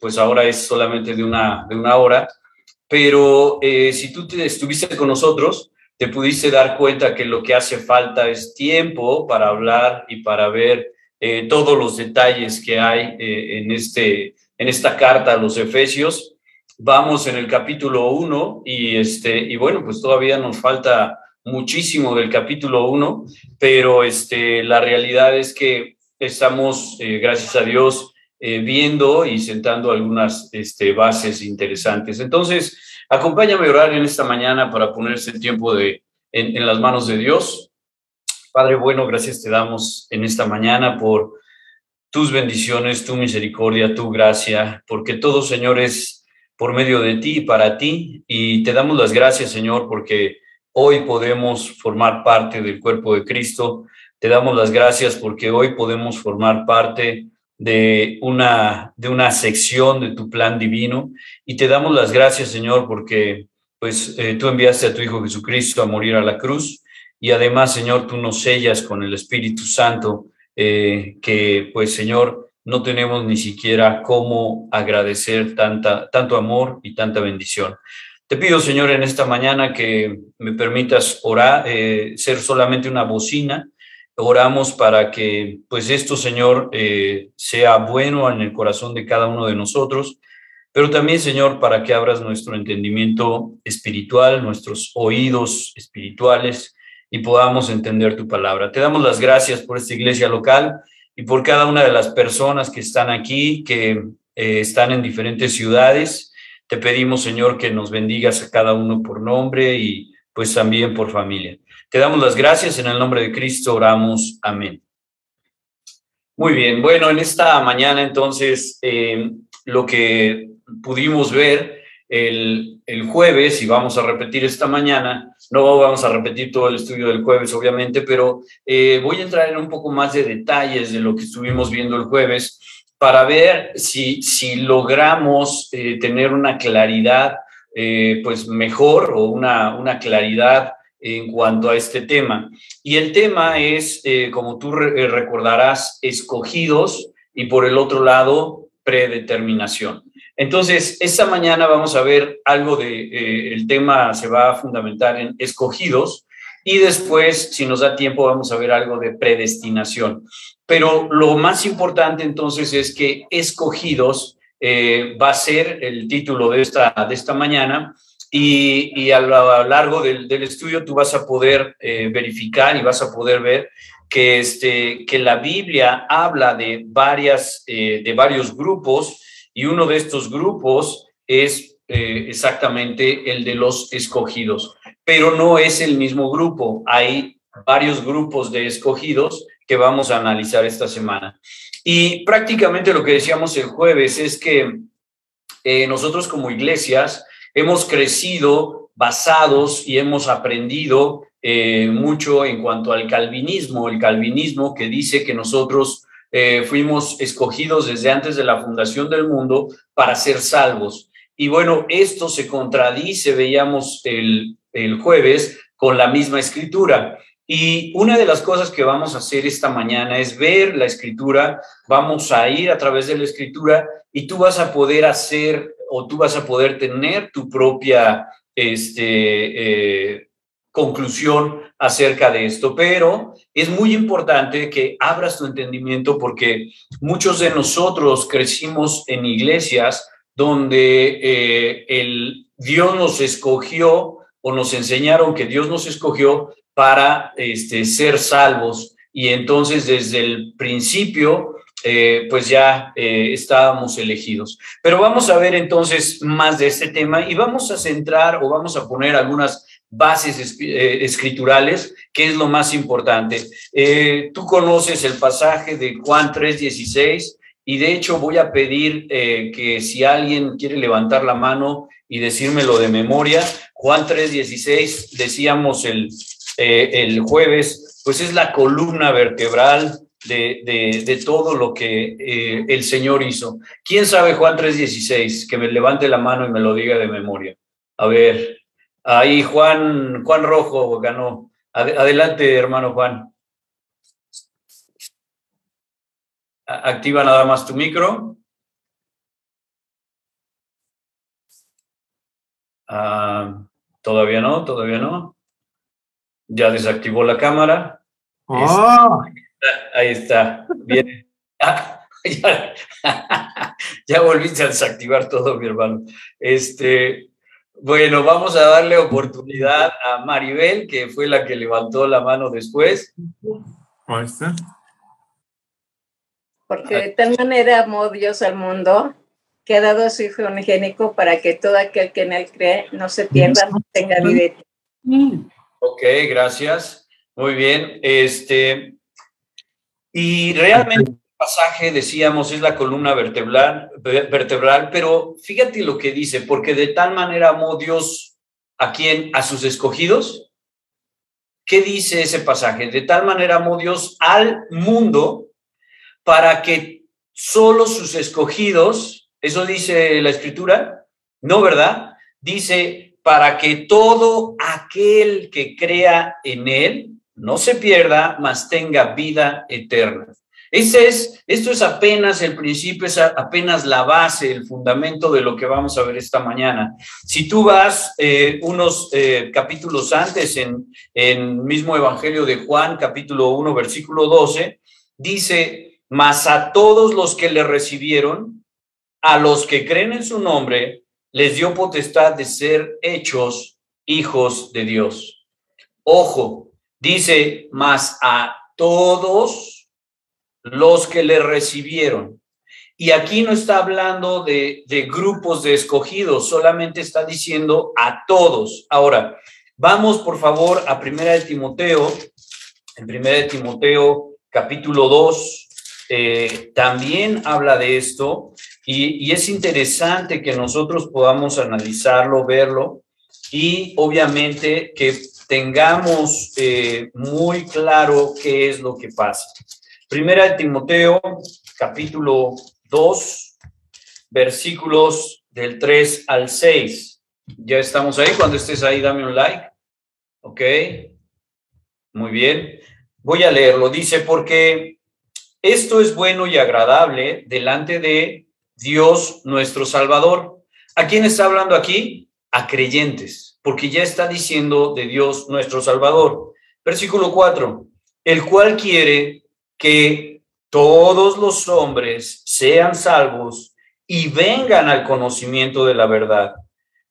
pues ahora es solamente de una, de una hora, pero eh, si tú te estuviste con nosotros, te pudiste dar cuenta que lo que hace falta es tiempo para hablar y para ver eh, todos los detalles que hay en, este, en esta carta a los Efesios. Vamos en el capítulo 1 y, este, y bueno, pues todavía nos falta muchísimo del capítulo 1, pero este, la realidad es que estamos, eh, gracias a Dios, eh, viendo y sentando algunas este, bases interesantes. Entonces, acompáñame a orar en esta mañana para ponerse el tiempo de, en, en las manos de Dios. Padre bueno, gracias te damos en esta mañana por tus bendiciones, tu misericordia, tu gracia, porque todo, Señor, es por medio de ti y para ti. Y te damos las gracias, Señor, porque hoy podemos formar parte del cuerpo de Cristo. Te damos las gracias porque hoy podemos formar parte de una, de una sección de tu plan divino. Y te damos las gracias, Señor, porque pues eh, tú enviaste a tu Hijo Jesucristo a morir a la cruz. Y además, Señor, tú nos sellas con el Espíritu Santo, eh, que pues, Señor, no tenemos ni siquiera cómo agradecer tanta, tanto amor y tanta bendición. Te pido, Señor, en esta mañana que me permitas orar, eh, ser solamente una bocina. Oramos para que, pues, esto, Señor, eh, sea bueno en el corazón de cada uno de nosotros, pero también, Señor, para que abras nuestro entendimiento espiritual, nuestros oídos espirituales y podamos entender tu palabra. Te damos las gracias por esta iglesia local y por cada una de las personas que están aquí, que eh, están en diferentes ciudades te pedimos, Señor, que nos bendigas a cada uno por nombre y pues también por familia. Te damos las gracias en el nombre de Cristo, oramos. Amén. Muy bien, bueno, en esta mañana entonces eh, lo que pudimos ver el, el, jueves, y vamos a repetir esta mañana, no vamos a repetir todo el estudio del jueves, obviamente, pero eh, voy a entrar en un poco más de detalles de lo que estuvimos viendo el jueves para ver si, si logramos eh, tener una claridad pues mejor o una, una claridad en cuanto a este tema. Y el tema es, eh, como tú recordarás, escogidos y por el otro lado, predeterminación. Entonces, esta mañana vamos a ver algo de, el tema se va a fundamentar en escogidos y después, si nos da tiempo, vamos a ver algo de predestinación. Pero lo más importante entonces es que escogidos eh, va a ser el título de esta, de esta mañana y, y a lo largo del, estudio tú vas a poder eh, verificar y vas a poder ver que, este, que la Biblia habla de, varias, eh, de varios grupos y uno de estos grupos es eh, exactamente el de los escogidos, pero no es el mismo grupo. Hay varios grupos de escogidos que vamos a analizar esta semana. Y prácticamente lo que decíamos el jueves es que nosotros como iglesias hemos crecido basados y hemos aprendido eh, mucho en cuanto al calvinismo, el calvinismo que dice que nosotros eh, fuimos escogidos desde antes de la fundación del mundo para ser salvos. Y bueno, esto se contradice, veíamos el, el jueves, con la misma escritura. Y una de las cosas que vamos a hacer esta mañana es ver la escritura, vamos a ir a través de la escritura y tú vas a poder hacer o tú vas a poder tener tu propia este, eh, conclusión acerca de esto. Pero es muy importante que abras tu entendimiento porque muchos de nosotros crecimos en iglesias donde eh, el Dios nos escogió o nos enseñaron que Dios nos escogió para este, ser salvos. Y entonces desde el principio, eh, pues ya eh, estábamos elegidos. Pero vamos a ver entonces más de este tema y vamos a centrar o vamos a poner algunas bases eh, escriturales, que es lo más importante. tú conoces el pasaje de Juan 3:16 y de hecho voy a pedir que si alguien quiere levantar la mano y decírmelo de memoria, Juan 3:16, decíamos el, el jueves, pues es la columna vertebral de, de, todo lo que eh, el Señor hizo. ¿Quién sabe Juan 3:16? Que me levante la mano y me lo diga de memoria. A ver, ahí Juan, Juan Rojo ganó. Adelante, hermano Juan. Activa nada más tu micro. Ah, todavía no, todavía no. Ya desactivó la cámara. Oh. Ahí está. Bien. Ah, ya, ya, volviste a desactivar todo, mi hermano. Este, bueno, vamos a darle oportunidad a Maribel, que fue la que levantó la mano después. Ahí está. Porque de tal manera amó Dios al mundo que ha dado a su Hijo unigénico para que todo aquel que en él cree no se pierda, no tenga vida. Ok, gracias. Muy bien. Este, y realmente el pasaje, decíamos, es la columna vertebral, vertebral, pero fíjate lo que dice, porque de tal manera amó Dios a quien, a sus escogidos. ¿Qué dice ese pasaje? De tal manera amó Dios al mundo para que solo sus escogidos, eso dice la escritura, ¿no verdad? Dice, para que todo aquel que crea en él no se pierda, mas tenga vida eterna. Ese es, esto es apenas el principio, es apenas la base, el fundamento de lo que vamos a ver esta mañana. Si tú vas eh, unos eh, capítulos antes en, en mismo Evangelio de Juan, capítulo 1, versículo 12, dice, mas a todos los que le recibieron, a los que creen en su nombre, les dio potestad de ser hechos hijos de Dios. Ojo, dice, mas a todos los que le recibieron. Y aquí no está hablando de, de, grupos de escogidos, solamente está diciendo a todos. Ahora, vamos por favor a Primera de Timoteo, en Primera de Timoteo capítulo 2, eh, también habla de esto y, es interesante que nosotros podamos analizarlo, verlo y obviamente que tengamos eh, muy claro qué es lo que pasa. Primera de Timoteo, capítulo 2, versículos del 3 al 6. Ya estamos ahí. Cuando estés ahí, dame un like. Ok. Muy bien. Voy a leerlo. Dice, porque esto es bueno y agradable delante de Dios nuestro Salvador. ¿A quién está hablando aquí? A creyentes, porque ya está diciendo de Dios nuestro Salvador. Versículo 4, el cual quiere que todos los hombres sean salvos y vengan al conocimiento de la verdad,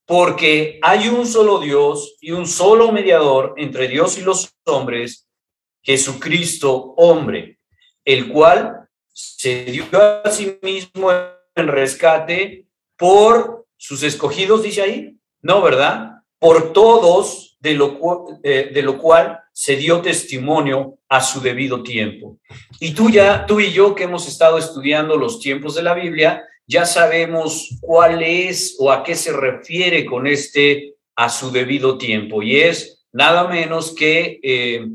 porque hay un solo Dios y un solo mediador entre Dios y los hombres, Jesucristo hombre el cual se dio a sí mismo en rescate por sus escogidos, dice ahí, no, ¿verdad? Por todos, de lo, eh, de lo cual se dio testimonio a su debido tiempo. Y tú ya, tú y yo que hemos estado estudiando los tiempos de la Biblia, ya sabemos cuál es o a qué se refiere con este a su debido tiempo. Y es nada menos que eh,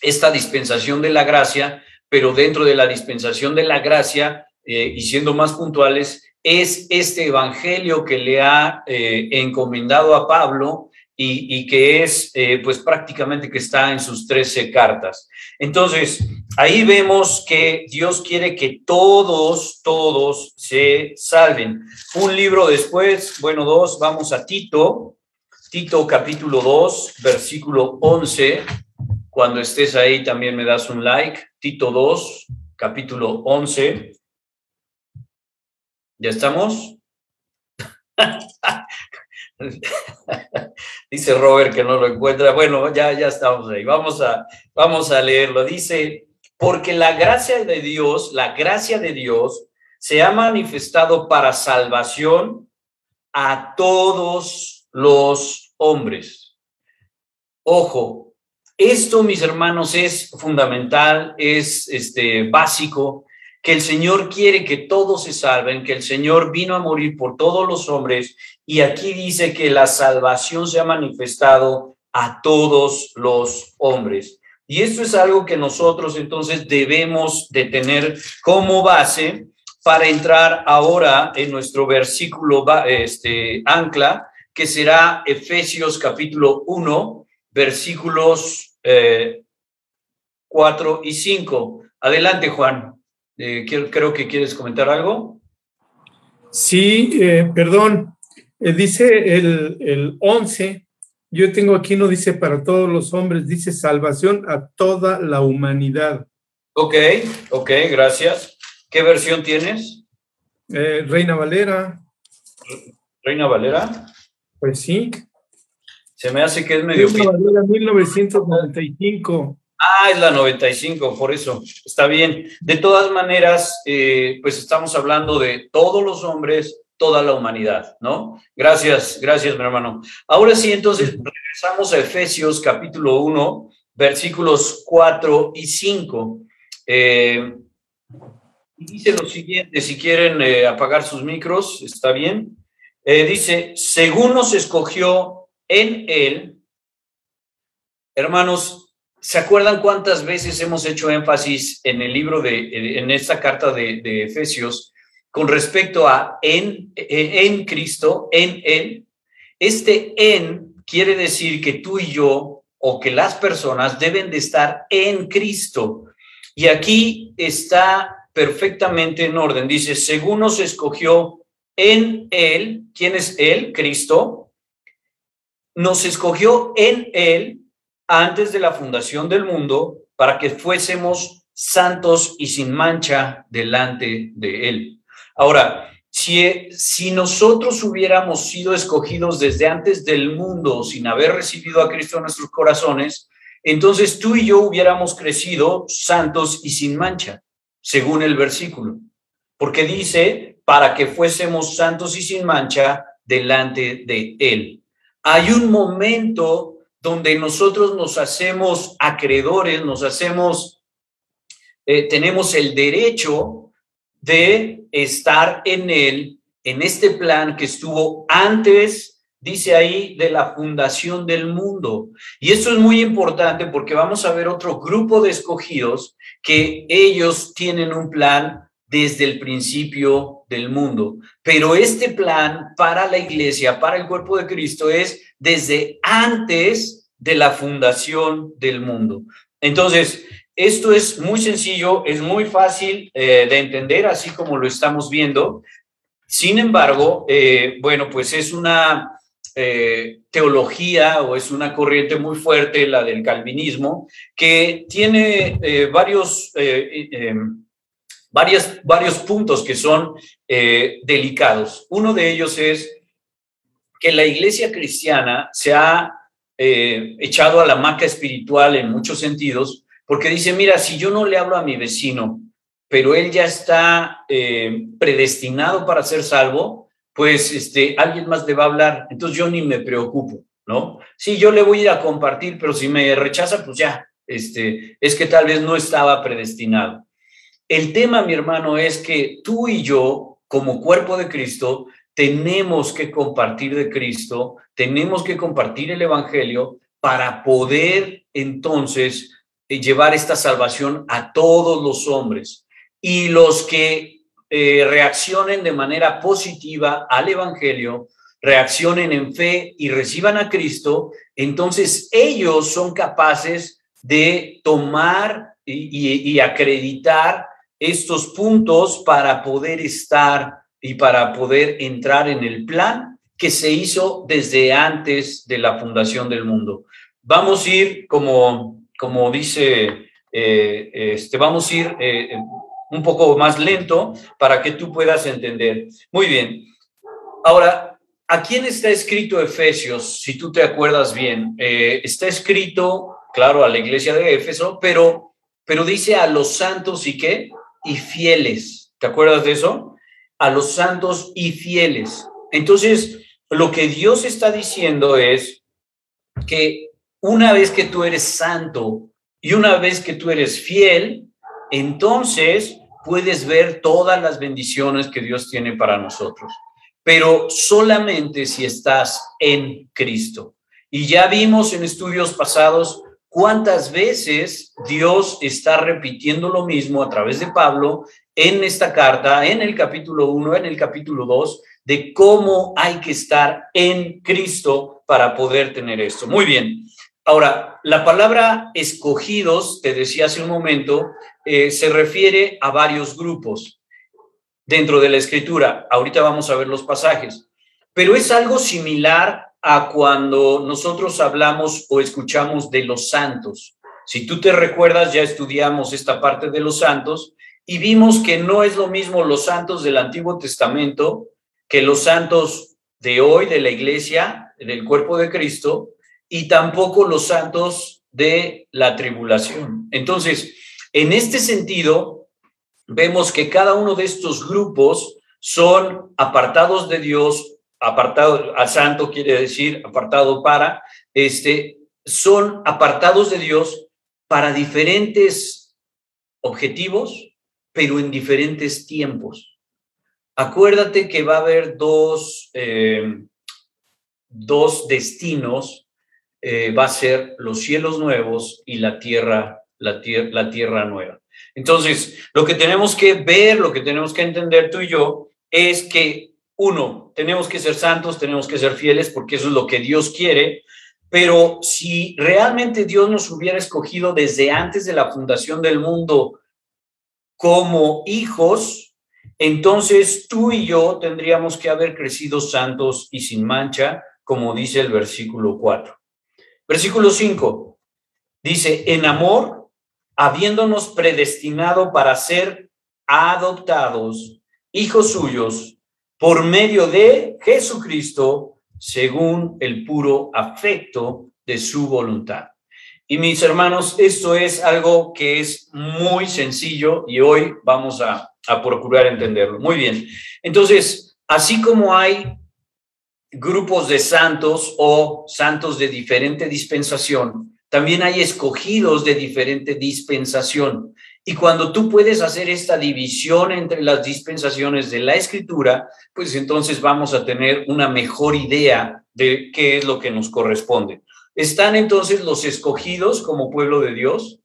esta dispensación de la gracia pero dentro de la dispensación de la gracia, eh, y siendo más puntuales, es este evangelio que le ha eh, encomendado a Pablo y, que es, eh, pues prácticamente que está en sus trece cartas. Entonces, ahí vemos que Dios quiere que todos, todos se salven. Un libro después, bueno, dos, vamos a Tito, Tito capítulo 2, versículo 11. Cuando estés ahí también me das un like. Tito 2, capítulo 11. ¿Ya estamos? Dice Robert que no lo encuentra. Bueno, ya, ya estamos ahí. Vamos a, vamos a leerlo. Dice, porque la gracia de Dios, la gracia de Dios se ha manifestado para salvación a todos los hombres. Ojo, esto, mis hermanos, es fundamental, es este, básico, que el Señor quiere que todos se salven, que el Señor vino a morir por todos los hombres y aquí dice que la salvación se ha manifestado a todos los hombres. Y esto es algo que nosotros entonces debemos de tener como base para entrar ahora en nuestro versículo este, ancla, que será Efesios capítulo 1, versículos 4 eh, y 5. Adelante, Juan. Eh, creo que quieres comentar algo. Sí, eh, perdón. Eh, dice el, el 11, yo tengo aquí, no dice para todos los hombres, dice salvación a toda la humanidad. Ok, ok, gracias. ¿Qué versión tienes? Eh, Reina Valera, Reina Valera. pues sí. Se me hace que es medio... Reina Valera 1995. Ah, es la 95, por eso. Está bien. De todas maneras, eh, pues estamos hablando de todos los hombres, toda la humanidad, ¿no? Gracias, gracias, mi hermano. Ahora sí, entonces regresamos a Efesios capítulo 1, versículos 4 y 5. Eh, dice lo siguiente, si quieren eh, apagar sus micros, está bien. Eh, dice, según nos escogió en él, hermanos, ¿se acuerdan cuántas veces hemos hecho énfasis en el libro de, en esta carta de, Efesios con respecto a en, en Cristo, en él? Este en quiere decir que tú y yo o que las personas deben de estar en Cristo. Y aquí está perfectamente en orden. Dice, según nos escogió en Él, ¿quién es Él? Cristo. Nos escogió en Él antes de la fundación del mundo para que fuésemos santos y sin mancha delante de Él. Ahora, si, si nosotros hubiéramos sido escogidos desde antes del mundo sin haber recibido a Cristo en nuestros corazones, entonces tú y yo hubiéramos crecido santos y sin mancha, según el versículo, porque dice, para que fuésemos santos y sin mancha delante de Él. Hay un momento donde nosotros nos hacemos acreedores, nos hacemos, eh, tenemos el derecho de estar en Él, en este plan que estuvo antes dice ahí, de la fundación del mundo. Y esto es muy importante porque vamos a ver otro grupo de escogidos que ellos tienen un plan desde el principio del mundo. Pero este plan para la iglesia, para el cuerpo de Cristo, es desde antes de la fundación del mundo. Entonces, esto es muy sencillo, es muy fácil eh, de entender, así como lo estamos viendo. Sin embargo, eh, bueno, pues es una eh, teología o es una corriente muy fuerte, la del calvinismo, que tiene varios, em, varios puntos que son delicados. Uno de ellos es que la iglesia cristiana se ha echado a la maca espiritual en muchos sentidos, porque dice, mira, si yo no le hablo a mi vecino, pero él ya está predestinado para ser salvo, pues este, alguien más le va a hablar, entonces yo ni me preocupo, ¿no? Sí, yo le voy a ir a compartir, pero si me rechaza, pues ya, este, es que tal vez no estaba predestinado. El tema, mi hermano, es que tú y yo, como cuerpo de Cristo, tenemos que compartir de Cristo, tenemos que compartir el Evangelio para poder entonces eh, llevar esta salvación a todos los hombres. Y los que eh, reaccionen de manera positiva al Evangelio, reaccionen en fe y reciban a Cristo, entonces ellos son capaces de tomar y, acreditar estos puntos para poder estar y para poder entrar en el plan que se hizo desde antes de la fundación del mundo. Vamos a ir, como, como dice, eh, este, vamos a ir eh, un poco más lento para que tú puedas entender. Muy bien. Ahora, ¿a quién está escrito Efesios? Si tú te acuerdas bien, eh, está escrito, claro, a la iglesia de Éfeso, pero, pero dice a los santos y qué? Y fieles. ¿Te acuerdas de eso? A los santos y fieles. Entonces, lo que Dios está diciendo es que una vez que tú eres santo y una vez que tú eres fiel, entonces puedes ver todas las bendiciones que Dios tiene para nosotros, pero solamente si estás en Cristo. Y ya vimos en estudios pasados cuántas veces Dios está repitiendo lo mismo a través de Pablo en esta carta, en el capítulo 1, en el capítulo 2, de cómo hay que estar en Cristo para poder tener esto. Muy bien. Ahora, la palabra escogidos, te decía hace un momento, eh, se refiere a varios grupos dentro de la escritura. Ahorita vamos a ver los pasajes. pero es algo similar a cuando nosotros hablamos o escuchamos de los santos. Si tú te recuerdas, ya estudiamos esta parte de los santos y vimos que no es lo mismo los santos del Antiguo Testamento que los santos de hoy de la iglesia, del cuerpo de Cristo, y tampoco los santos de la tribulación. Entonces, en este sentido, vemos que cada uno de estos grupos son apartados de Dios, apartado a santo quiere decir apartado para, este, son apartados de Dios para diferentes objetivos, pero en diferentes tiempos. Acuérdate que va a haber dos, eh, dos destinos, eh, va a ser los cielos nuevos y la tierra, la, la tierra nueva. Entonces, lo que tenemos que ver, lo que tenemos que entender tú y yo, es que, uno, tenemos que ser santos, tenemos que ser fieles, porque eso es lo que Dios quiere, pero si realmente Dios nos hubiera escogido desde antes de la fundación del mundo como hijos, entonces tú y yo tendríamos que haber crecido santos y sin mancha, como dice el versículo 4. Versículo 5 dice, en amor, habiéndonos predestinado para ser adoptados hijos suyos por medio de Jesucristo, según el puro afecto de su voluntad. Y mis hermanos, esto es algo que es muy sencillo y hoy vamos a, a procurar entenderlo. Muy bien. Entonces, así como hay grupos de santos o santos de diferente dispensación, también hay escogidos de diferente dispensación. Y cuando tú puedes hacer esta división entre las dispensaciones de la escritura, pues entonces vamos a tener una mejor idea de qué es lo que nos corresponde. ¿Están entonces los escogidos como pueblo de Dios?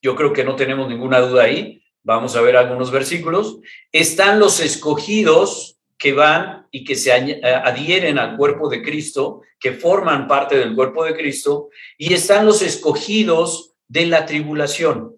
Yo creo que no tenemos ninguna duda ahí. Vamos a ver algunos versículos. Están los escogidos que van y que se adhieren al cuerpo de Cristo, que forman parte del cuerpo de Cristo, y están los escogidos de la tribulación.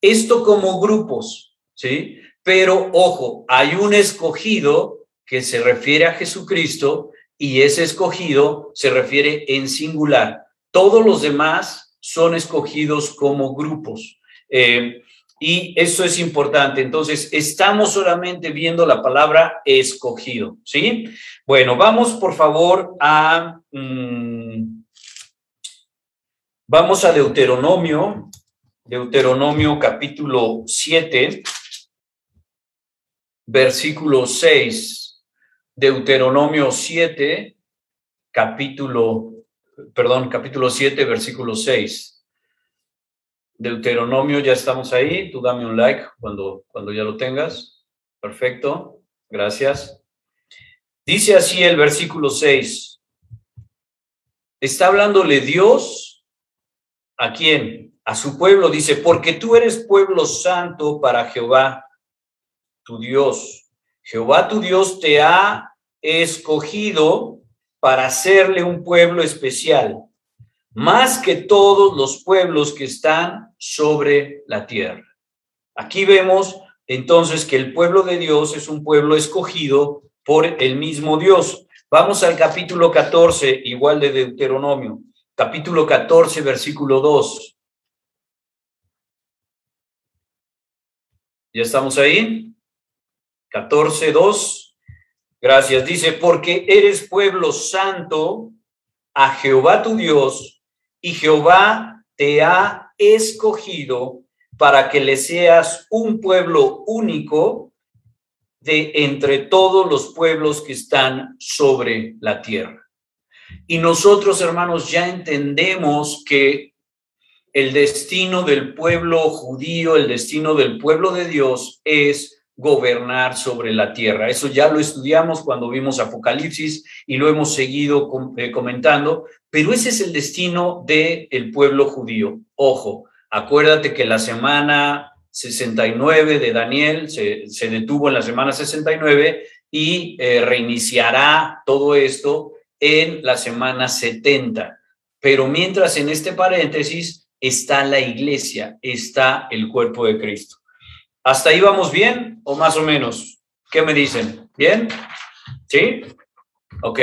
Esto como grupos, ¿sí? Pero ojo, hay un escogido que se refiere a Jesucristo y ese escogido se refiere en singular. Todos los demás son escogidos como grupos. Eh, y eso es importante. Entonces, estamos solamente viendo la palabra escogido, ¿sí? Bueno, vamos por favor a... Mm, vamos a Deuteronomio, Deuteronomio capítulo 7, versículo 6. Deuteronomio 7, capítulo, perdón, capítulo 7, versículo 6. Deuteronomio, ya estamos ahí. Tú dame un like cuando, cuando ya lo tengas. Perfecto. Gracias. Dice así el versículo 6. Está hablándole Dios a quién? a su pueblo, dice, porque tú eres pueblo santo para Jehová, tu Dios. Jehová tu Dios te ha escogido para hacerle un pueblo especial, más que todos los pueblos que están sobre la tierra. Aquí vemos entonces que el pueblo de Dios es un pueblo escogido por el mismo Dios. Vamos al capítulo 14, igual de Deuteronomio, capítulo 14, versículo 2. ¿Ya estamos ahí? 14, 2. Gracias. Dice, porque eres pueblo santo a Jehová tu Dios, y Jehová te ha escogido para que le seas un pueblo único de entre todos los pueblos que están sobre la tierra. Y nosotros, hermanos, ya entendemos que el destino del pueblo judío, el destino del pueblo de Dios es gobernar sobre la tierra. Eso ya lo estudiamos cuando vimos Apocalipsis y lo hemos seguido eh, comentando, pero ese es el destino del pueblo judío. Ojo, acuérdate que la semana 69 de Daniel se, detuvo en la semana 69 y eh, reiniciará todo esto en la semana 70. Pero mientras en este paréntesis está la iglesia, está el cuerpo de Cristo. ¿Hasta ahí vamos bien o más o menos? ¿Qué me dicen? ¿Bien? ¿Sí? Ok.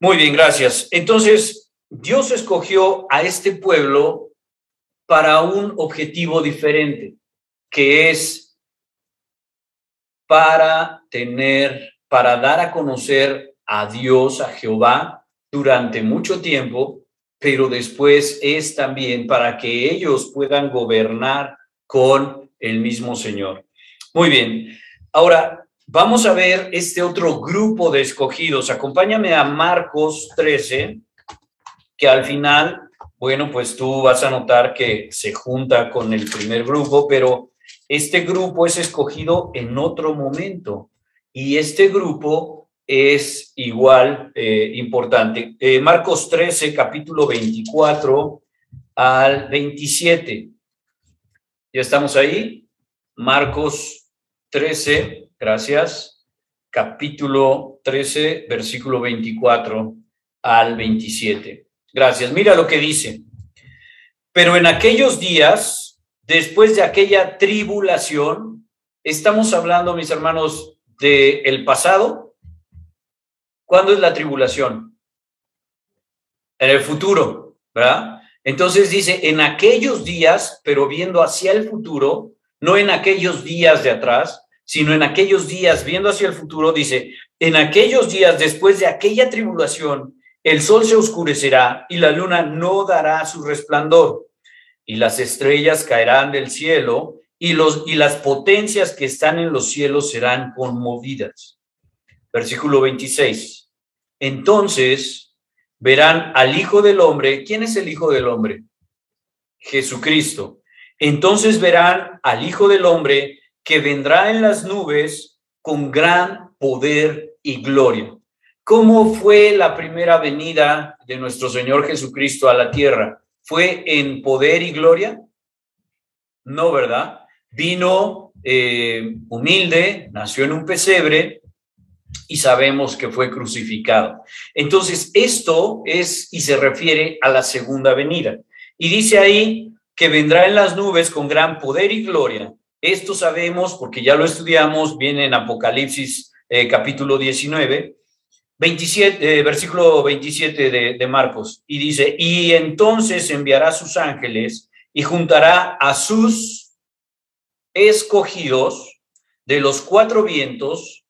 Muy bien, gracias. Entonces, Dios escogió a este pueblo para un objetivo diferente, que es para tener, para dar a conocer a Dios, a Jehová, durante mucho tiempo, pero después es también para que ellos puedan gobernar con el mismo Señor. Muy bien. Ahora, vamos a ver este otro grupo de escogidos. Acompáñame a Marcos 13, que al final, bueno, pues tú vas a notar que se junta con el primer grupo, pero este grupo es escogido en otro momento. Y este grupo es igual eh, importante. Eh, Marcos 13, capítulo 24 al 27. ¿Ya estamos ahí? Marcos 13, gracias. Capítulo 13, versículo 24 al 27. Gracias. Mira lo que dice. Pero en aquellos días, después de aquella tribulación, estamos hablando, mis hermanos, del el pasado. ¿Cuándo es la tribulación? En el futuro, ¿verdad? Entonces dice, en aquellos días, pero viendo hacia el futuro, no en aquellos días de atrás, sino en aquellos días viendo hacia el futuro, dice, en aquellos días después de aquella tribulación, el sol se oscurecerá y la luna no dará su resplandor, y las estrellas caerán del cielo, y, los, y las potencias que están en los cielos serán conmovidas. Versículo 26. Entonces verán al Hijo del Hombre. ¿Quién es el Hijo del Hombre? Jesucristo. Entonces verán al Hijo del Hombre que vendrá en las nubes con gran poder y gloria. ¿Cómo fue la primera venida de nuestro Señor Jesucristo a la tierra? ¿Fue en poder y gloria? No, ¿verdad? Vino eh, humilde, nació en un pesebre y sabemos que fue crucificado. Entonces, esto es y se refiere a la segunda venida. Y dice ahí que vendrá en las nubes con gran poder y gloria. Esto sabemos porque ya lo estudiamos, viene en Apocalipsis eh, capítulo 19 27, eh, versículo 27 de, de Marcos, y dice, y entonces enviará sus ángeles y juntará a sus escogidos de los cuatro vientos,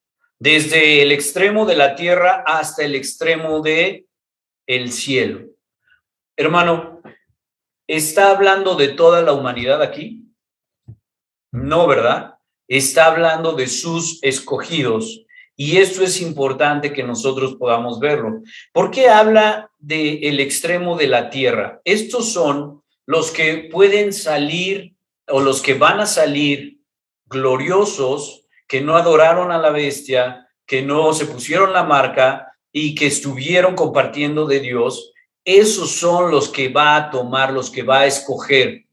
desde el extremo de la tierra hasta el extremo de el cielo. Hermano, ¿está hablando de toda la humanidad aquí? No, ¿verdad? Está hablando de sus escogidos y esto es importante que nosotros podamos verlo. ¿Por qué habla del el extremo de la tierra? Estos son los que pueden salir o los que van a salir gloriosos, que no adoraron a la bestia, que no se pusieron la marca y que estuvieron compartiendo de Dios. Esos son los que va a tomar, los que va a escoger.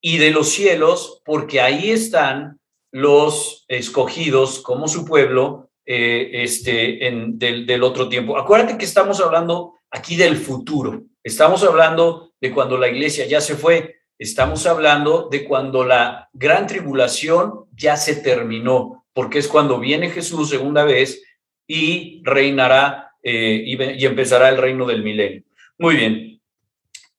Y de los cielos, porque ahí están los escogidos como su pueblo, eh, este, en, del, del otro tiempo. Acuérdate que estamos hablando aquí del futuro. Estamos hablando de cuando la iglesia ya se fue. Estamos hablando de cuando la gran tribulación ya se terminó, porque es cuando viene Jesús segunda vez y reinará eh, y, y empezará el reino del milenio. Muy bien.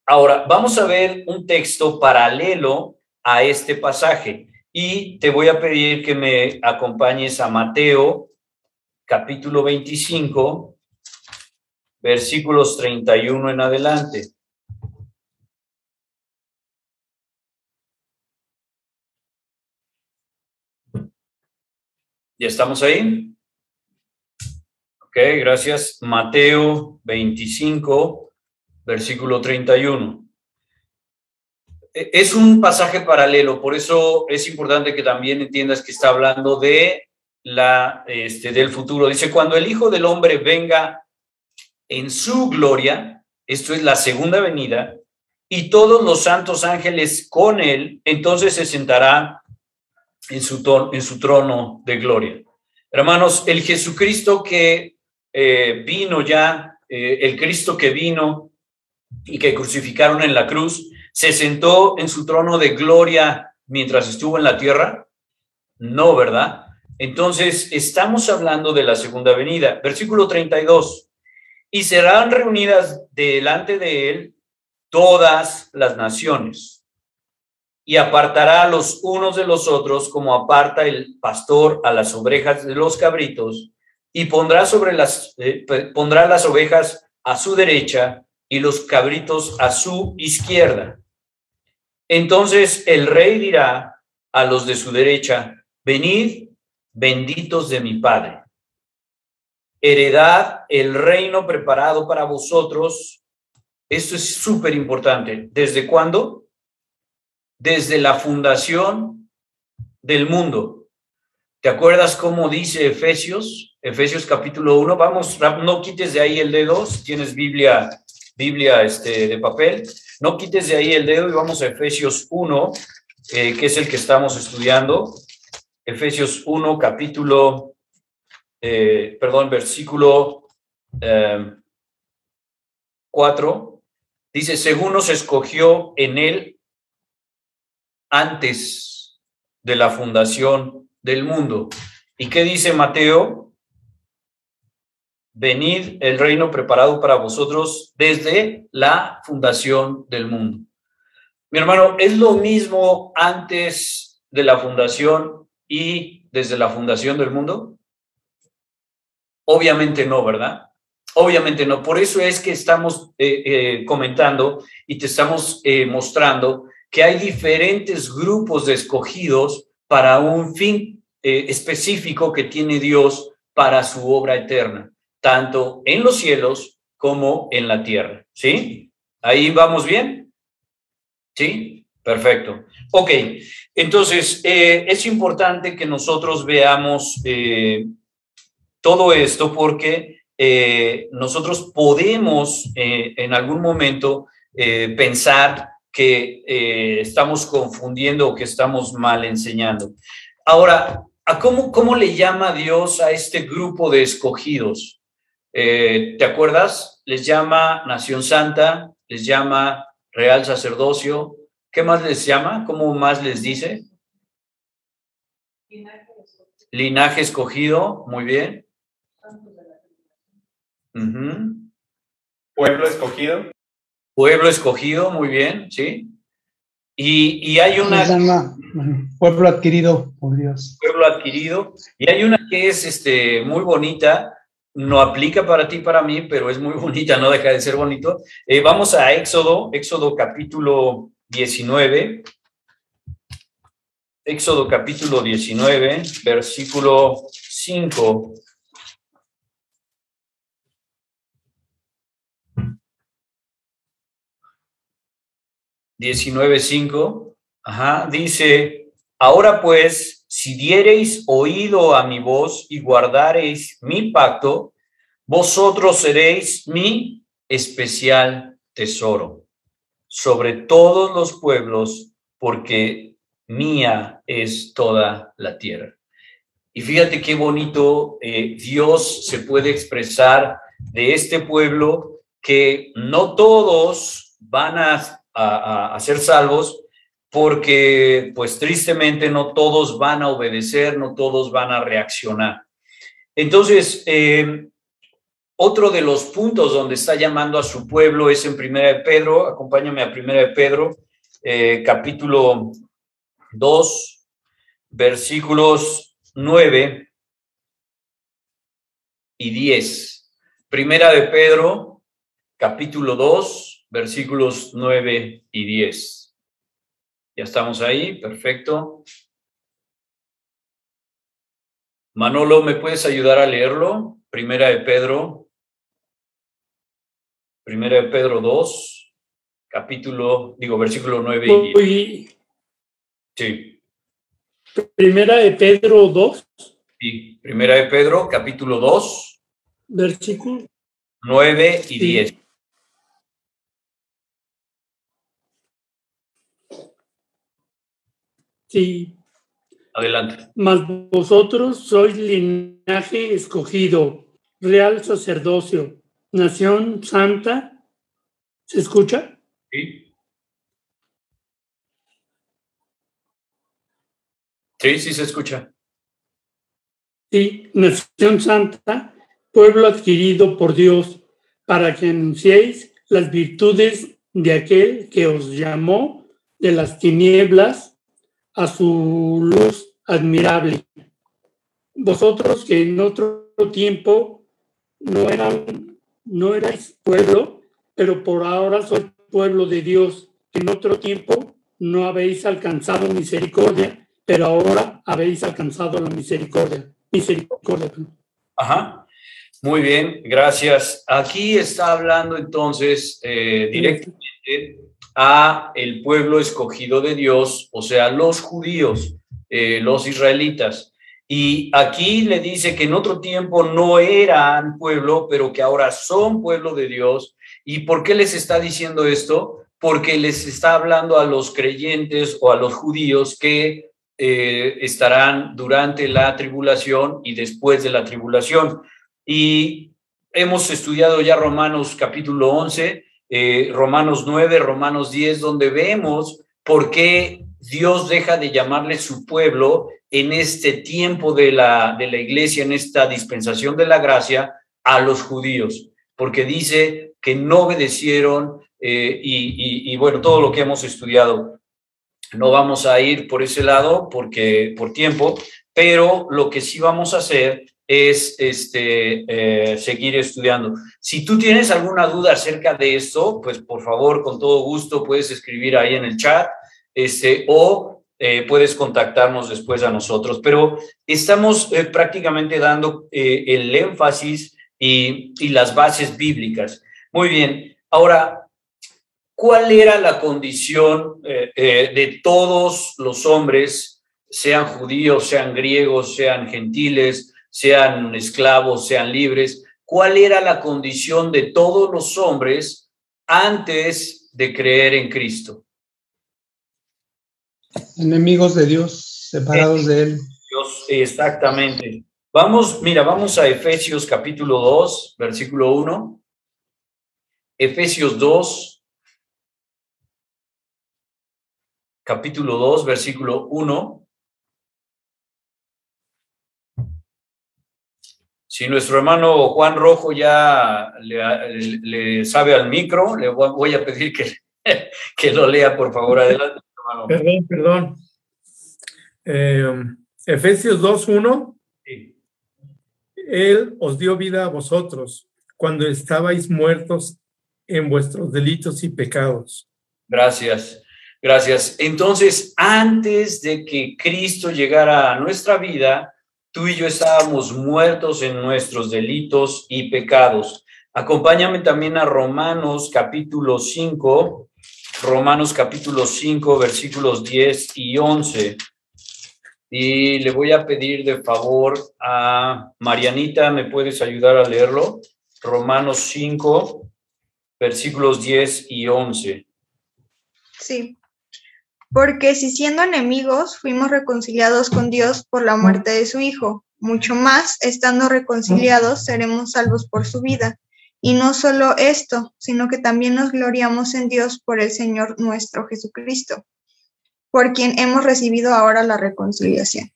Ahora, vamos a ver un texto paralelo a este pasaje y te voy a pedir que me acompañes a Mateo capítulo 25, versículos 31 en adelante. ¿Ya estamos ahí? Ok, gracias. Mateo 25, versículo 31. E, es un pasaje paralelo, por eso es importante que también entiendas que está hablando de la, este, del futuro. Dice, cuando el Hijo del Hombre venga en su gloria, esto es la segunda venida, y todos los santos ángeles con él, entonces se sentará en su, trono de gloria. Hermanos, el Jesucristo que eh, vino ya, eh, el Cristo que vino y que crucificaron en la cruz, se sentó en su trono de gloria mientras estuvo en la tierra. No, ¿verdad? Entonces, estamos hablando de la segunda venida. Versículo 32. Y serán reunidas delante de él todas las naciones y apartará los unos de los otros como aparta el pastor a las ovejas de los cabritos y pondrá sobre las eh, pondrá las ovejas a su derecha y los cabritos a su izquierda. Entonces el rey dirá a los de su derecha, venid benditos de mi Padre. Heredad el reino preparado para vosotros. Esto es súper importante. ¿Desde cuándo? Desde la fundación del mundo. ¿Te acuerdas cómo dice Efesios? Efesios capítulo 1. Vamos, no quites de ahí el dedo, si tienes Biblia, Biblia este, de papel. No quites de ahí el dedo y vamos a Efesios 1, eh, que es el que estamos estudiando. Efesios 1, capítulo, eh, perdón, versículo 4, eh, dice, según nos escogió en él antes de la fundación del mundo. ¿Y qué dice Mateo? Venid el reino preparado para vosotros desde la fundación del mundo. Mi hermano, ¿es lo mismo antes de la fundación y desde la fundación del mundo? Obviamente no, ¿verdad? Obviamente no. Por eso es que estamos eh, eh, comentando y te estamos eh, mostrando que hay diferentes grupos de escogidos para un fin específico que tiene Dios para su obra eterna, tanto en los cielos como en la tierra. ¿Sí? ¿Ahí vamos bien? ¿Sí? Perfecto. Ok, entonces eh, es importante que nosotros veamos eh, todo esto porque eh, nosotros podemos en algún momento pensar que estamos confundiendo o que estamos mal enseñando. Ahora, ¿a cómo, ¿cómo le llama Dios a este grupo de escogidos? ¿Te acuerdas? Les llama Nación Santa, les llama Real Sacerdocio, ¿Qué más les llama? ¿Cómo más les dice? Linaje escogido, muy bien. Pueblo escogido. Pueblo escogido, muy bien, sí. Y, y hay una... pueblo adquirido por Dios. Pueblo adquirido. Y hay una que es este, muy bonita, no aplica para ti, para mí, pero es muy bonita, no deja de ser bonito. Eh, vamos a Éxodo, Éxodo capítulo 19, Éxodo capítulo 19, versículo 5. Diecinueve, cinco, ajá, dice, ahora pues, si diereis oído a mi voz y guardareis mi pacto, vosotros seréis mi especial tesoro sobre todos los pueblos, porque mía es toda la tierra. Y fíjate qué bonito eh, Dios se puede expresar de este pueblo que no todos van a, ser salvos porque pues tristemente no todos van a obedecer, no todos van a reaccionar. Entonces, eh, otro de los puntos donde está llamando a su pueblo es en Primera de Pedro, acompáñame a Primera de Pedro, eh, capítulo 2, versículos 9 y 10. Primera de Pedro, capítulo 2, versículos 9 y 10. Ya estamos ahí, perfecto. Manolo, ¿me puedes ayudar a leerlo? Primera de Pedro Primera de Pedro 2, capítulo, digo, versículo 9 y 10. Sí. Primera de Pedro 2. Sí, Primera de Pedro, capítulo 2. Versículo 9 y 10. Sí. Adelante. Mas vosotros sois linaje escogido, real sacerdocio Nación Santa. ¿Se escucha? Sí. Sí, sí se escucha. Sí, nación santa, pueblo adquirido por Dios, para que anunciéis las virtudes de aquel que os llamó de las tinieblas a su luz admirable. Vosotros que en otro tiempo no eran, no erais pueblo, pero por ahora sois pueblo de Dios, que en otro tiempo no habéis alcanzado misericordia, pero ahora habéis alcanzado la misericordia. Misericordia. Ajá. Muy bien, gracias. Aquí está hablando entonces eh, directamente a el pueblo escogido de Dios, o sea, los judíos, eh, los israelitas. Y aquí le dice que en otro tiempo no eran pueblo, pero que ahora son pueblo de Dios. ¿Y por qué les está diciendo esto? Porque les está hablando a los creyentes o a los judíos que eh, estarán durante la tribulación y después de la tribulación. Y hemos estudiado ya Romanos capítulo 11, eh, Romanos 9, Romanos 10, donde vemos por qué Dios deja de llamarle su pueblo en este tiempo de la, de la iglesia, en esta dispensación de la gracia, a los judíos, porque dice que no obedecieron eh, y, y, y bueno, todo lo que hemos estudiado. No vamos a ir por ese lado porque por tiempo, pero lo que sí vamos a hacer es este, eh, seguir estudiando. Si tú tienes alguna duda acerca de esto, pues por favor, con todo gusto, puedes escribir ahí en el chat este, o eh, puedes contactarnos después a nosotros. Pero estamos eh, prácticamente dando el énfasis y, y las bases bíblicas. Muy bien, ahora, ¿cuál era la condición de todos los hombres, sean judíos, sean griegos, sean gentiles? Sean esclavos, sean libres, cuál era la condición de todos los hombres antes de creer en Cristo. Enemigos de Dios, separados de Él. Dios, exactamente. Vamos, mira, vamos a Efesios capítulo 2, versículo 1. Efesios 2, capítulo 2, versículo 1. Si nuestro hermano Juan Rojo ya le, le sabe al micro, le voy a pedir que, que lo lea, por favor. Adelante, hermano. Perdón, perdón. Eh, Efesios 2.1. Sí. Él os dio vida a vosotros cuando estabais muertos en vuestros delitos y pecados. Gracias, gracias. Entonces, antes de que Cristo llegara a nuestra vida, tú y yo estábamos muertos en nuestros delitos y pecados. Acompáñame también a Romanos capítulo 5, Romanos capítulo 5, versículos 10 y 11. Y le voy a pedir de favor a Marianita, ¿me puedes ayudar a leerlo? Romanos 5, versículos 10 y 11. Sí. Porque si siendo enemigos fuimos reconciliados con Dios por la muerte de su Hijo, mucho más, estando reconciliados, seremos salvos por su vida. Y no solo esto, sino que también nos gloriamos en Dios por el Señor nuestro Jesucristo, por quien hemos recibido ahora la reconciliación.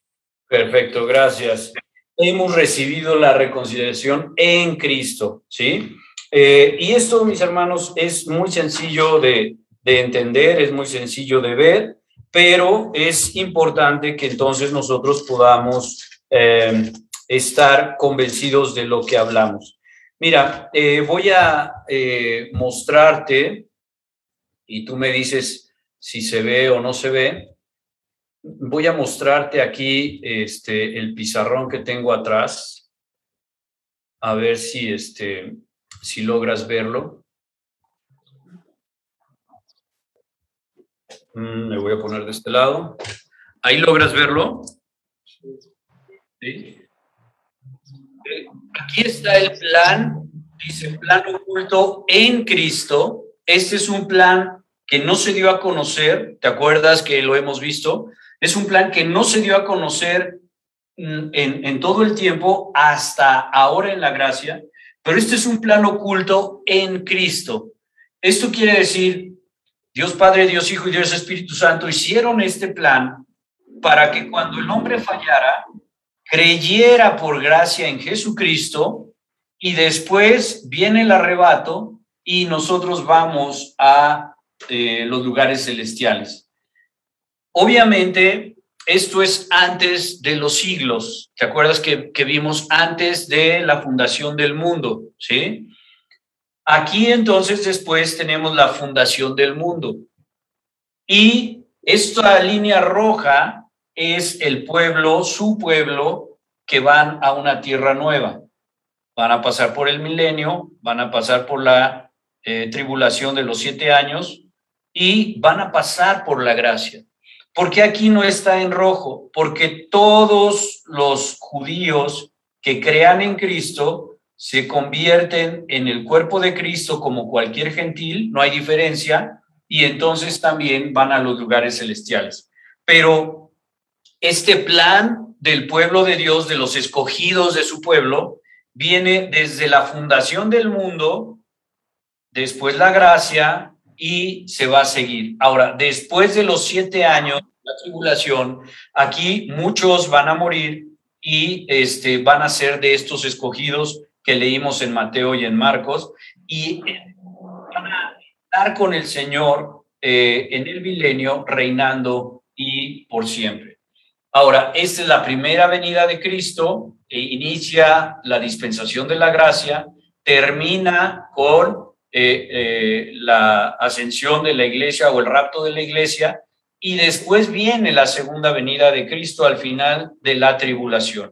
Perfecto, gracias. Hemos recibido la reconciliación en Cristo, ¿sí? Eh, y esto, mis hermanos, es muy sencillo de, de entender, es muy sencillo de ver, pero es importante que entonces nosotros podamos eh, estar convencidos de lo que hablamos. Mira, eh, voy a eh, mostrarte y tú me dices si se ve o no se ve. Voy a mostrarte aquí este, el pizarrón que tengo atrás. A ver si, este, si logras verlo. Me voy a poner de este lado. ¿Ahí logras verlo? ¿Sí? Aquí está el plan, dice plan oculto en Cristo. Este es un plan que no se dio a conocer, ¿te acuerdas que lo hemos visto? Es un plan que no se dio a conocer mm, en, en todo el tiempo hasta ahora en la gracia, pero este es un plan oculto en Cristo. Esto quiere decir Dios Padre, Dios Hijo y Dios Espíritu Santo hicieron este plan para que cuando el hombre fallara, creyera por gracia en Jesucristo y después viene el arrebato y nosotros vamos a eh, los lugares celestiales. Obviamente, esto es antes de los siglos. ¿Te acuerdas que, que vimos antes de la fundación del mundo? ¿Sí? Aquí entonces después tenemos la fundación del mundo. Y esta línea roja es el pueblo, su pueblo, que van a una tierra nueva. Van a pasar por el milenio, van a pasar por la eh, tribulación de los siete años y van a pasar por la gracia. ¿Por qué aquí no está en rojo? Porque todos los judíos que crean en Cristo se convierten en el cuerpo de Cristo como cualquier gentil, no hay diferencia, y entonces también van a los lugares celestiales. Pero este plan del pueblo de Dios, de los escogidos de su pueblo, viene desde la fundación del mundo, después la gracia y se va a seguir. Ahora, después de los siete años, la tribulación, aquí muchos van a morir y este, van a ser de estos escogidos que leímos en Mateo y en Marcos y a estar con el Señor eh, en el milenio reinando y por siempre. Ahora, esta es la primera venida de Cristo, e inicia la dispensación de la gracia, termina con eh, eh, la ascensión de la iglesia o el rapto de la iglesia, y después viene la segunda venida de Cristo al final de la tribulación.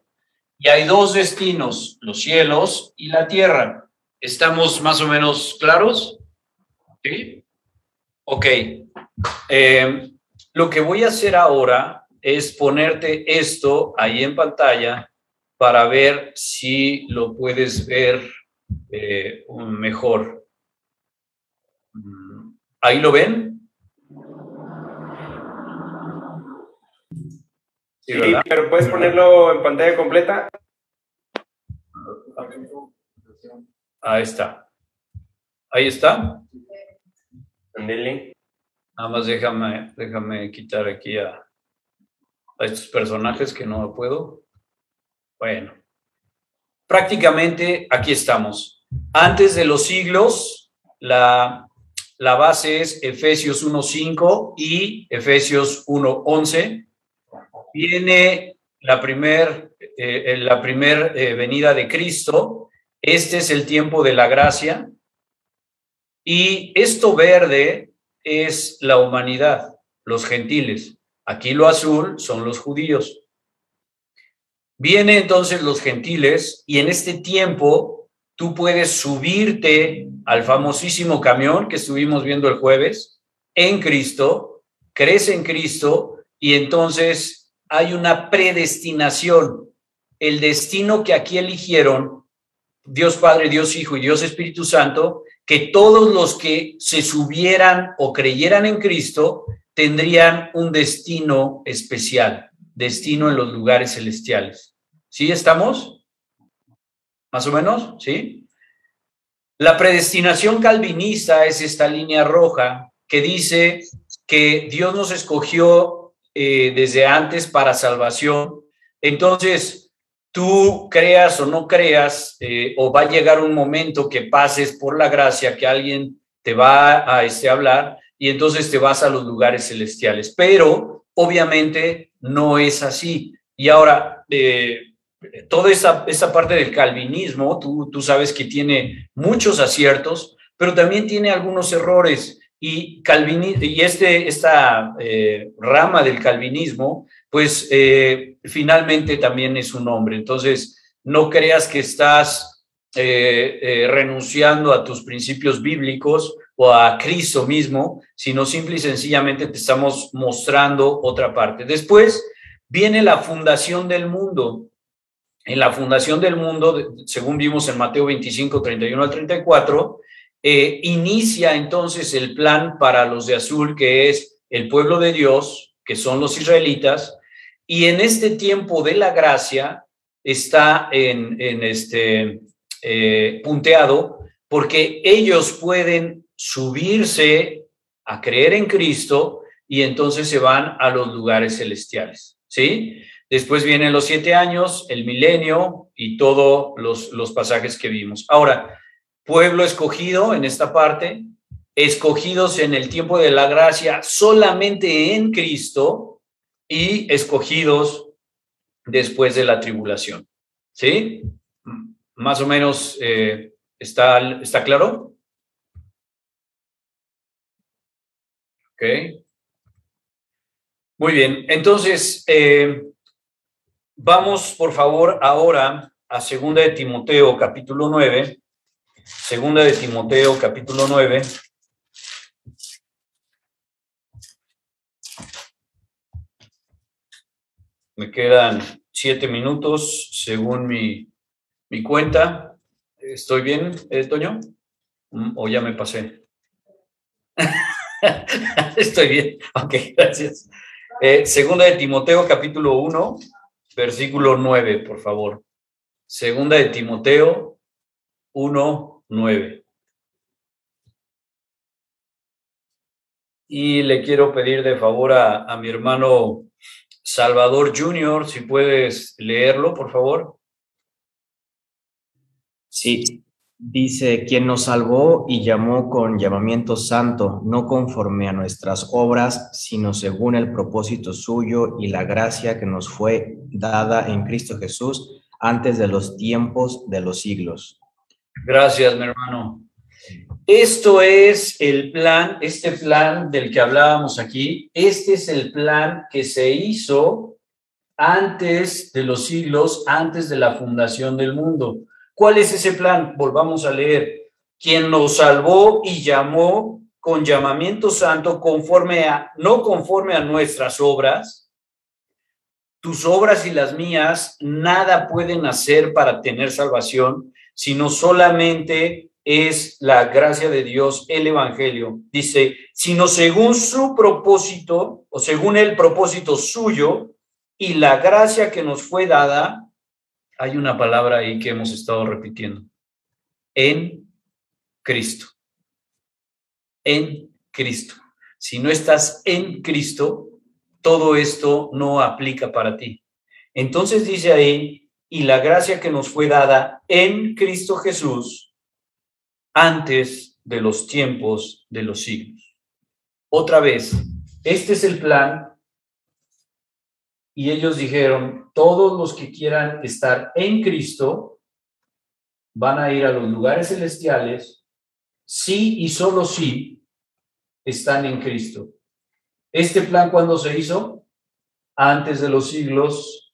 Y hay dos destinos, los cielos y la tierra. ¿Estamos más o menos claros? ¿Sí? Ok. Eh, lo que voy a hacer ahora es ponerte esto ahí en pantalla para ver si lo puedes ver eh, mejor. Mm, ¿Ahí lo ven? Sí, pero puedes ponerlo en pantalla completa. Ahí está. Ahí está. Nada más déjame, déjame quitar aquí a, a estos personajes que no puedo. Bueno, prácticamente aquí estamos. Antes de los siglos, la, la base es Efesios 1.5 y Efesios 1.11. Viene la primer, eh, la primer eh, venida de Cristo. Este es el tiempo de la gracia. Y esto verde es la humanidad, los gentiles. Aquí lo azul son los judíos. Vienen entonces los gentiles y en este tiempo tú puedes subirte al famosísimo camión que estuvimos viendo el jueves en Cristo, crees en Cristo y entonces hay una predestinación. El destino que aquí eligieron Dios Padre, Dios Hijo y Dios Espíritu Santo, que todos los que se subieran o creyeran en Cristo tendrían un destino especial, destino en los lugares celestiales. ¿Sí estamos? ¿Más o menos? ¿Sí? La predestinación calvinista es esta línea roja que dice que Dios nos escogió eh, desde antes para salvación. Entonces, tú creas o no creas, eh, o va a llegar un momento que pases por la gracia que alguien te va a este, hablar y entonces te vas a los lugares celestiales. Pero obviamente no es así. Y ahora, eh, toda esa, esa, parte del calvinismo, tú, tú sabes que tiene muchos aciertos, pero también tiene algunos errores. Y, y este, esta eh, rama del calvinismo, pues eh, finalmente también es un hombre. Entonces, no creas que estás renunciando a tus principios bíblicos o a Cristo mismo, sino simple y sencillamente te estamos mostrando otra parte. Después viene la fundación del mundo. En la fundación del mundo, según vimos en Mateo 25, 31 al 34, eh, inicia entonces el plan para los de azul, que es el pueblo de Dios, que son los israelitas, y en este tiempo de la gracia está en, este eh, punteado porque ellos pueden subirse a creer en Cristo y entonces se van a los lugares celestiales, ¿sí? Después vienen los siete años, el milenio y todos los, los pasajes que vimos. Ahora, pueblo escogido en esta parte, escogidos en el tiempo de la gracia solamente en Cristo y escogidos después de la tribulación. ¿Sí? Más o menos eh, está, está claro. Ok. Muy bien, entonces eh, vamos por favor ahora a Segunda de Timoteo capítulo 9. Segunda de Timoteo capítulo 9. Me quedan siete minutos según mi, mi cuenta. ¿Estoy bien, eh, Toño? Mm, ¿O ya me pasé? Estoy bien. Ok, gracias. Eh, segunda de Timoteo, capítulo 1, versículo 9, por favor. Segunda de Timoteo 1, 9. Y le quiero pedir de favor a, a mi hermano Salvador Junior, si puedes leerlo, por favor. Sí, Dice, quien nos salvó y llamó con llamamiento santo, no conforme a nuestras obras, sino según el propósito suyo y la gracia que nos fue dada en Cristo Jesús antes de los tiempos de los siglos. Gracias, mi hermano. Esto es el plan, este plan del que hablábamos aquí, este es el plan que se hizo antes de los siglos, antes de la fundación del mundo. ¿Cuál es ese plan? Volvamos a leer. Quien nos salvó y llamó con llamamiento santo conforme a, no conforme a nuestras obras. Tus obras y las mías nada pueden hacer para tener salvación, sino solamente es la gracia de Dios, el Evangelio. Dice, sino según su propósito o según el propósito suyo y la gracia que nos fue dada hay una palabra ahí que hemos estado repitiendo. En Cristo. En Cristo. Si no estás en Cristo, todo esto no aplica para ti. Entonces dice ahí, y la gracia que nos fue dada en Cristo Jesús antes de los tiempos de los siglos. Otra vez, este es el plan y ellos dijeron, todos los que quieran estar en Cristo van a ir a los lugares celestiales sí y solo si están en Cristo. Este plan cuando se hizo? Antes de los siglos,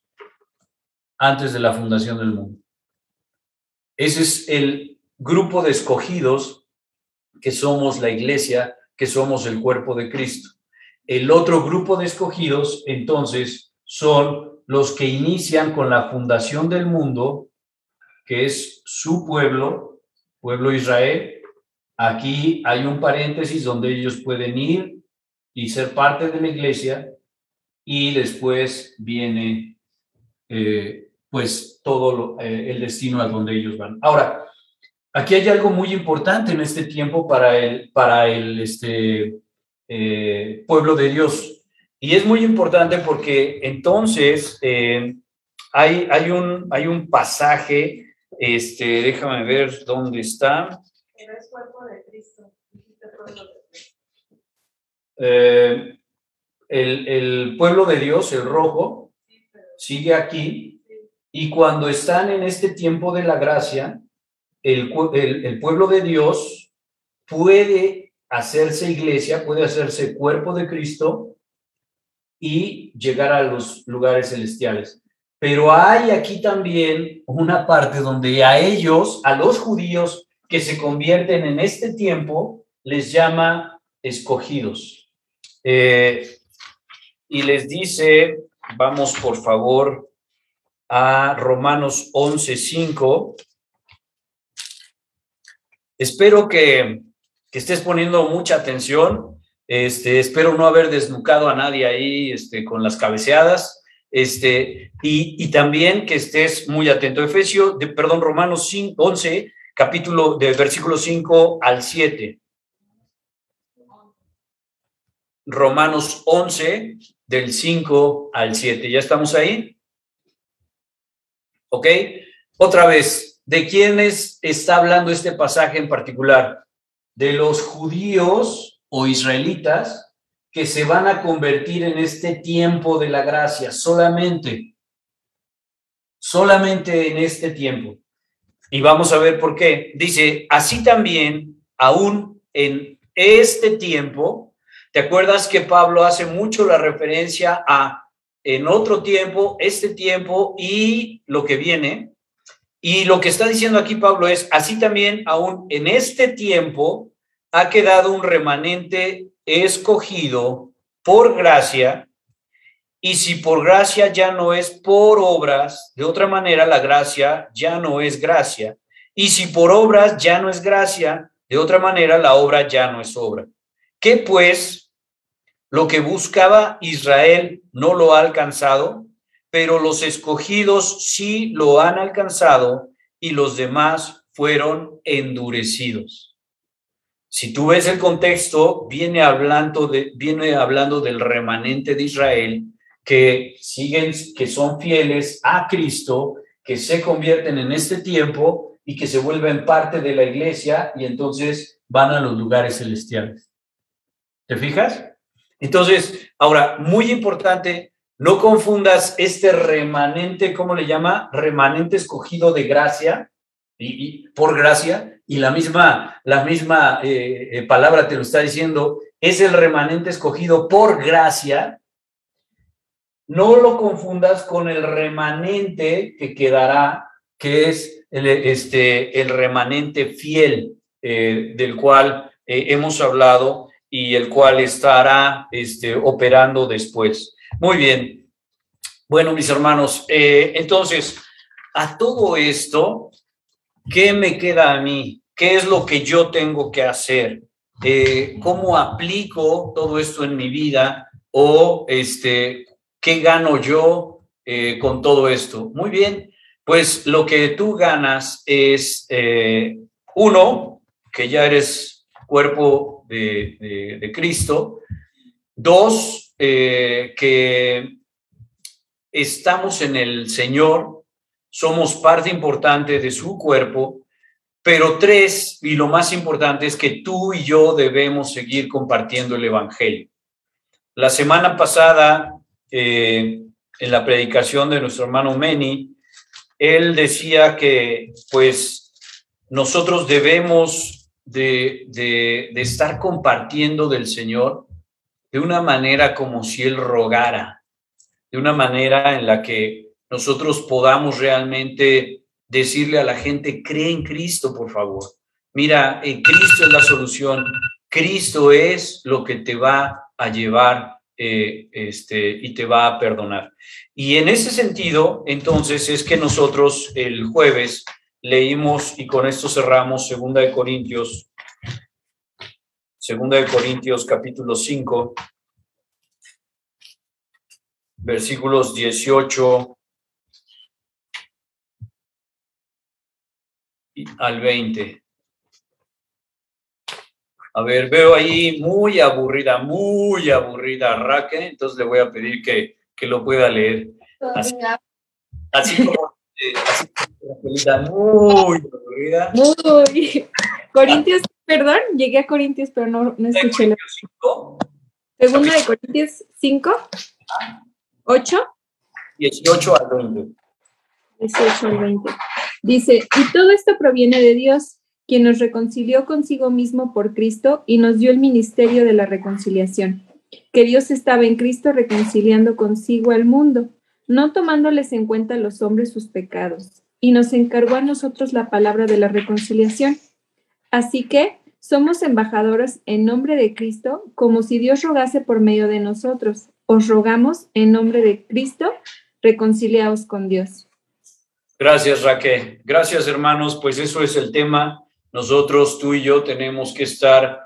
antes de la fundación del mundo. Ese es el grupo de escogidos que somos la iglesia, que somos el cuerpo de Cristo. El otro grupo de escogidos, entonces, son los que inician con la fundación del mundo, que es su pueblo, pueblo Israel. Aquí hay un paréntesis donde ellos pueden ir y ser parte de la iglesia y después viene eh, pues todo eh, el destino a donde ellos van. Ahora, aquí hay algo muy importante en este tiempo para el, para el este, eh, pueblo de Dios. Y es muy importante porque entonces eh, hay, hay, un, hay un pasaje, este, déjame ver dónde está. El, el, pueblo de Dios, el rojo, sigue aquí y cuando están en este tiempo de la gracia, el, pueblo de Dios puede hacerse iglesia, puede hacerse cuerpo de Cristo y llegar a los lugares celestiales. Pero hay aquí también una parte donde a ellos, a los judíos que se convierten en este tiempo, les llama escogidos. Eh, y les dice, vamos por favor a Romanos 11:5. Espero que, estés poniendo mucha atención este, espero no haber desnucado a nadie ahí este, con las cabeceadas. Este, y, también que estés muy atento. Efesios, de, perdón, Romanos 5, 11, capítulo de versículo 5 al 7. Romanos 11, del 5 al 7. ¿Ya estamos ahí? ¿Ok? Otra vez, ¿de quiénes está hablando este pasaje en particular? De los judíos o israelitas que se van a convertir en este tiempo de la gracia solamente. Solamente en este tiempo. Y vamos a ver por qué. Dice, así también, aún en este tiempo, ¿te acuerdas que Pablo hace mucho la referencia a en otro tiempo, este tiempo y lo que viene? Y lo que está diciendo aquí Pablo es, así también, aún en este tiempo, ha quedado un remanente escogido por gracia, y si por gracia ya no es por obras, de otra manera la gracia ya no es gracia, y si por obras ya no es gracia, de otra manera la obra ya no es obra. ¿Qué pues? Lo que buscaba Israel no lo ha alcanzado, pero los escogidos sí lo han alcanzado y los demás fueron endurecidos. Si tú ves el contexto, viene hablando, de, viene hablando del remanente de Israel que siguen, que son fieles a Cristo, que se convierten en este tiempo y que se vuelven parte de la iglesia y entonces van a los lugares celestiales. ¿Te fijas? Entonces, ahora, muy importante, no confundas este remanente, ¿cómo le llama? Remanente escogido de gracia, y, por gracia, y la misma, la misma eh, eh, palabra te lo está diciendo, es el remanente escogido por gracia, no lo confundas con el remanente que quedará, que es el, este, el remanente fiel eh, del cual hemos hablado y el cual estará este, operando después. Muy bien. Bueno, mis hermanos, entonces, a todo esto, ¿Qué me queda a mí? ¿Qué es lo que yo tengo que hacer? Eh, ¿Cómo aplico todo esto en mi vida? ¿O este, qué gano yo eh, con todo esto? Muy bien, pues lo que tú ganas es, eh, uno, que ya eres cuerpo de, Cristo. Dos, que estamos en el Señor somos parte importante de su cuerpo, pero tres, y lo más importante es que tú y yo debemos seguir compartiendo el Evangelio. La semana pasada, eh, en la predicación de nuestro hermano Meni, él decía que pues nosotros debemos de, de, estar compartiendo del Señor de una manera como si Él rogara, de una manera en la que nosotros podamos realmente decirle a la gente, cree en Cristo, por favor. Mira, en Cristo es la solución. Cristo es lo que te va a llevar eh, este, y te va a perdonar. Y en ese sentido, entonces, es que nosotros el jueves leímos, y con esto cerramos, Segunda de Corintios, Segunda de Corintios capítulo 5, versículos 18 al 20. A ver, veo ahí muy aburrida, muy aburrida Raque, entonces le voy a pedir que, que lo pueda leer. Así, así como, eh, muy aburrida. Muy. Corintios, perdón, llegué a Corintios, pero no, no escuché. La... Segunda de Corintios 5, 8. 18 al 20. 18 al 20. Dice, y todo esto proviene de Dios, quien nos reconcilió consigo mismo por Cristo y nos dio el ministerio de la reconciliación, que Dios estaba en Cristo reconciliando consigo al mundo, no tomándoles en cuenta a los hombres sus pecados, y nos encargó a nosotros la palabra de la reconciliación. Así que somos embajadores en nombre de Cristo, como si Dios rogase por medio de nosotros. Os rogamos en nombre de Cristo, reconciliaos con Dios. Gracias, Raquel. Gracias, hermanos. Pues eso es el tema. Nosotros, tú y yo, tenemos que estar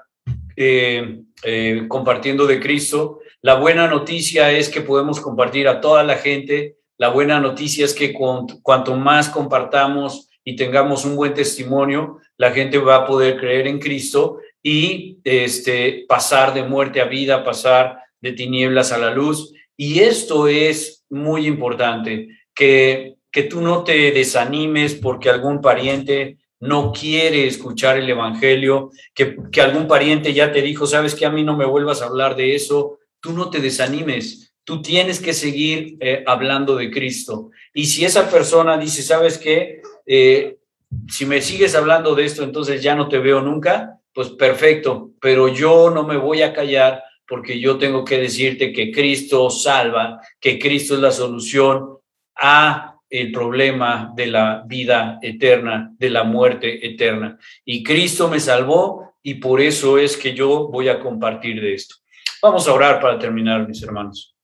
eh, eh, compartiendo de Cristo. La buena noticia es que podemos compartir a toda la gente. La buena noticia es que cuanto más compartamos y tengamos un buen testimonio, la gente va a poder creer en Cristo y este, pasar de muerte a vida, pasar de tinieblas a la luz. Y esto es muy importante, que que tú no te desanimes porque algún pariente no quiere escuchar el Evangelio, que, que algún pariente ya te dijo, sabes que a mí no me vuelvas a hablar de eso, tú no te desanimes, tú tienes que seguir eh, hablando de Cristo. Y si esa persona dice, sabes qué, eh, si me sigues hablando de esto, entonces ya no te veo nunca, pues perfecto, pero yo no me voy a callar porque yo tengo que decirte que Cristo salva, que Cristo es la solución a el problema de la vida eterna, de la muerte eterna. Y Cristo me salvó y por eso es que yo voy a compartir de esto. Vamos a orar para terminar, mis hermanos.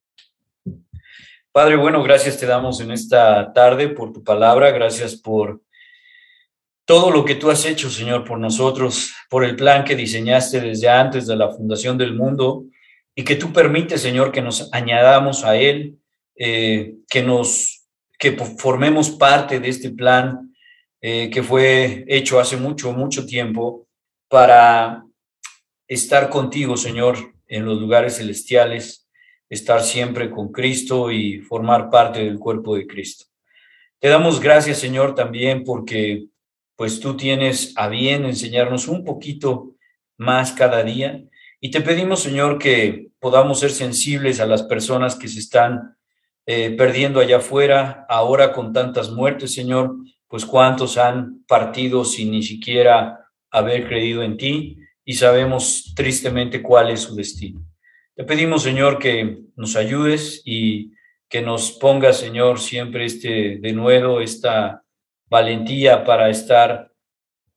Padre, bueno, gracias te damos en esta tarde por tu palabra, gracias por todo lo que tú has hecho, Señor, por nosotros, por el plan que diseñaste desde antes de la fundación del mundo y que tú permites, Señor, que nos añadamos a él, eh, que nos que formemos parte de este plan eh, que fue hecho hace mucho, mucho tiempo para estar contigo, Señor, en los lugares celestiales, estar siempre con Cristo y formar parte del cuerpo de Cristo. Te damos gracias, Señor, también porque pues tú tienes a bien enseñarnos un poquito más cada día y te pedimos, Señor, que podamos ser sensibles a las personas que se están eh, perdiendo allá afuera, ahora con tantas muertes, Señor, pues cuántos han partido sin ni siquiera haber creído en ti y sabemos tristemente cuál es su destino. Te pedimos, Señor, que nos ayudes y que nos ponga, Señor, siempre este de nuevo, esta valentía para estar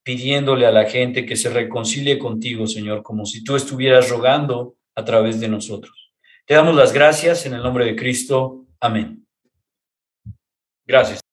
pidiéndole a la gente que se reconcilie contigo, Señor, como si tú estuvieras rogando a través de nosotros. Te damos las gracias en el nombre de Cristo. Amén. Gracias.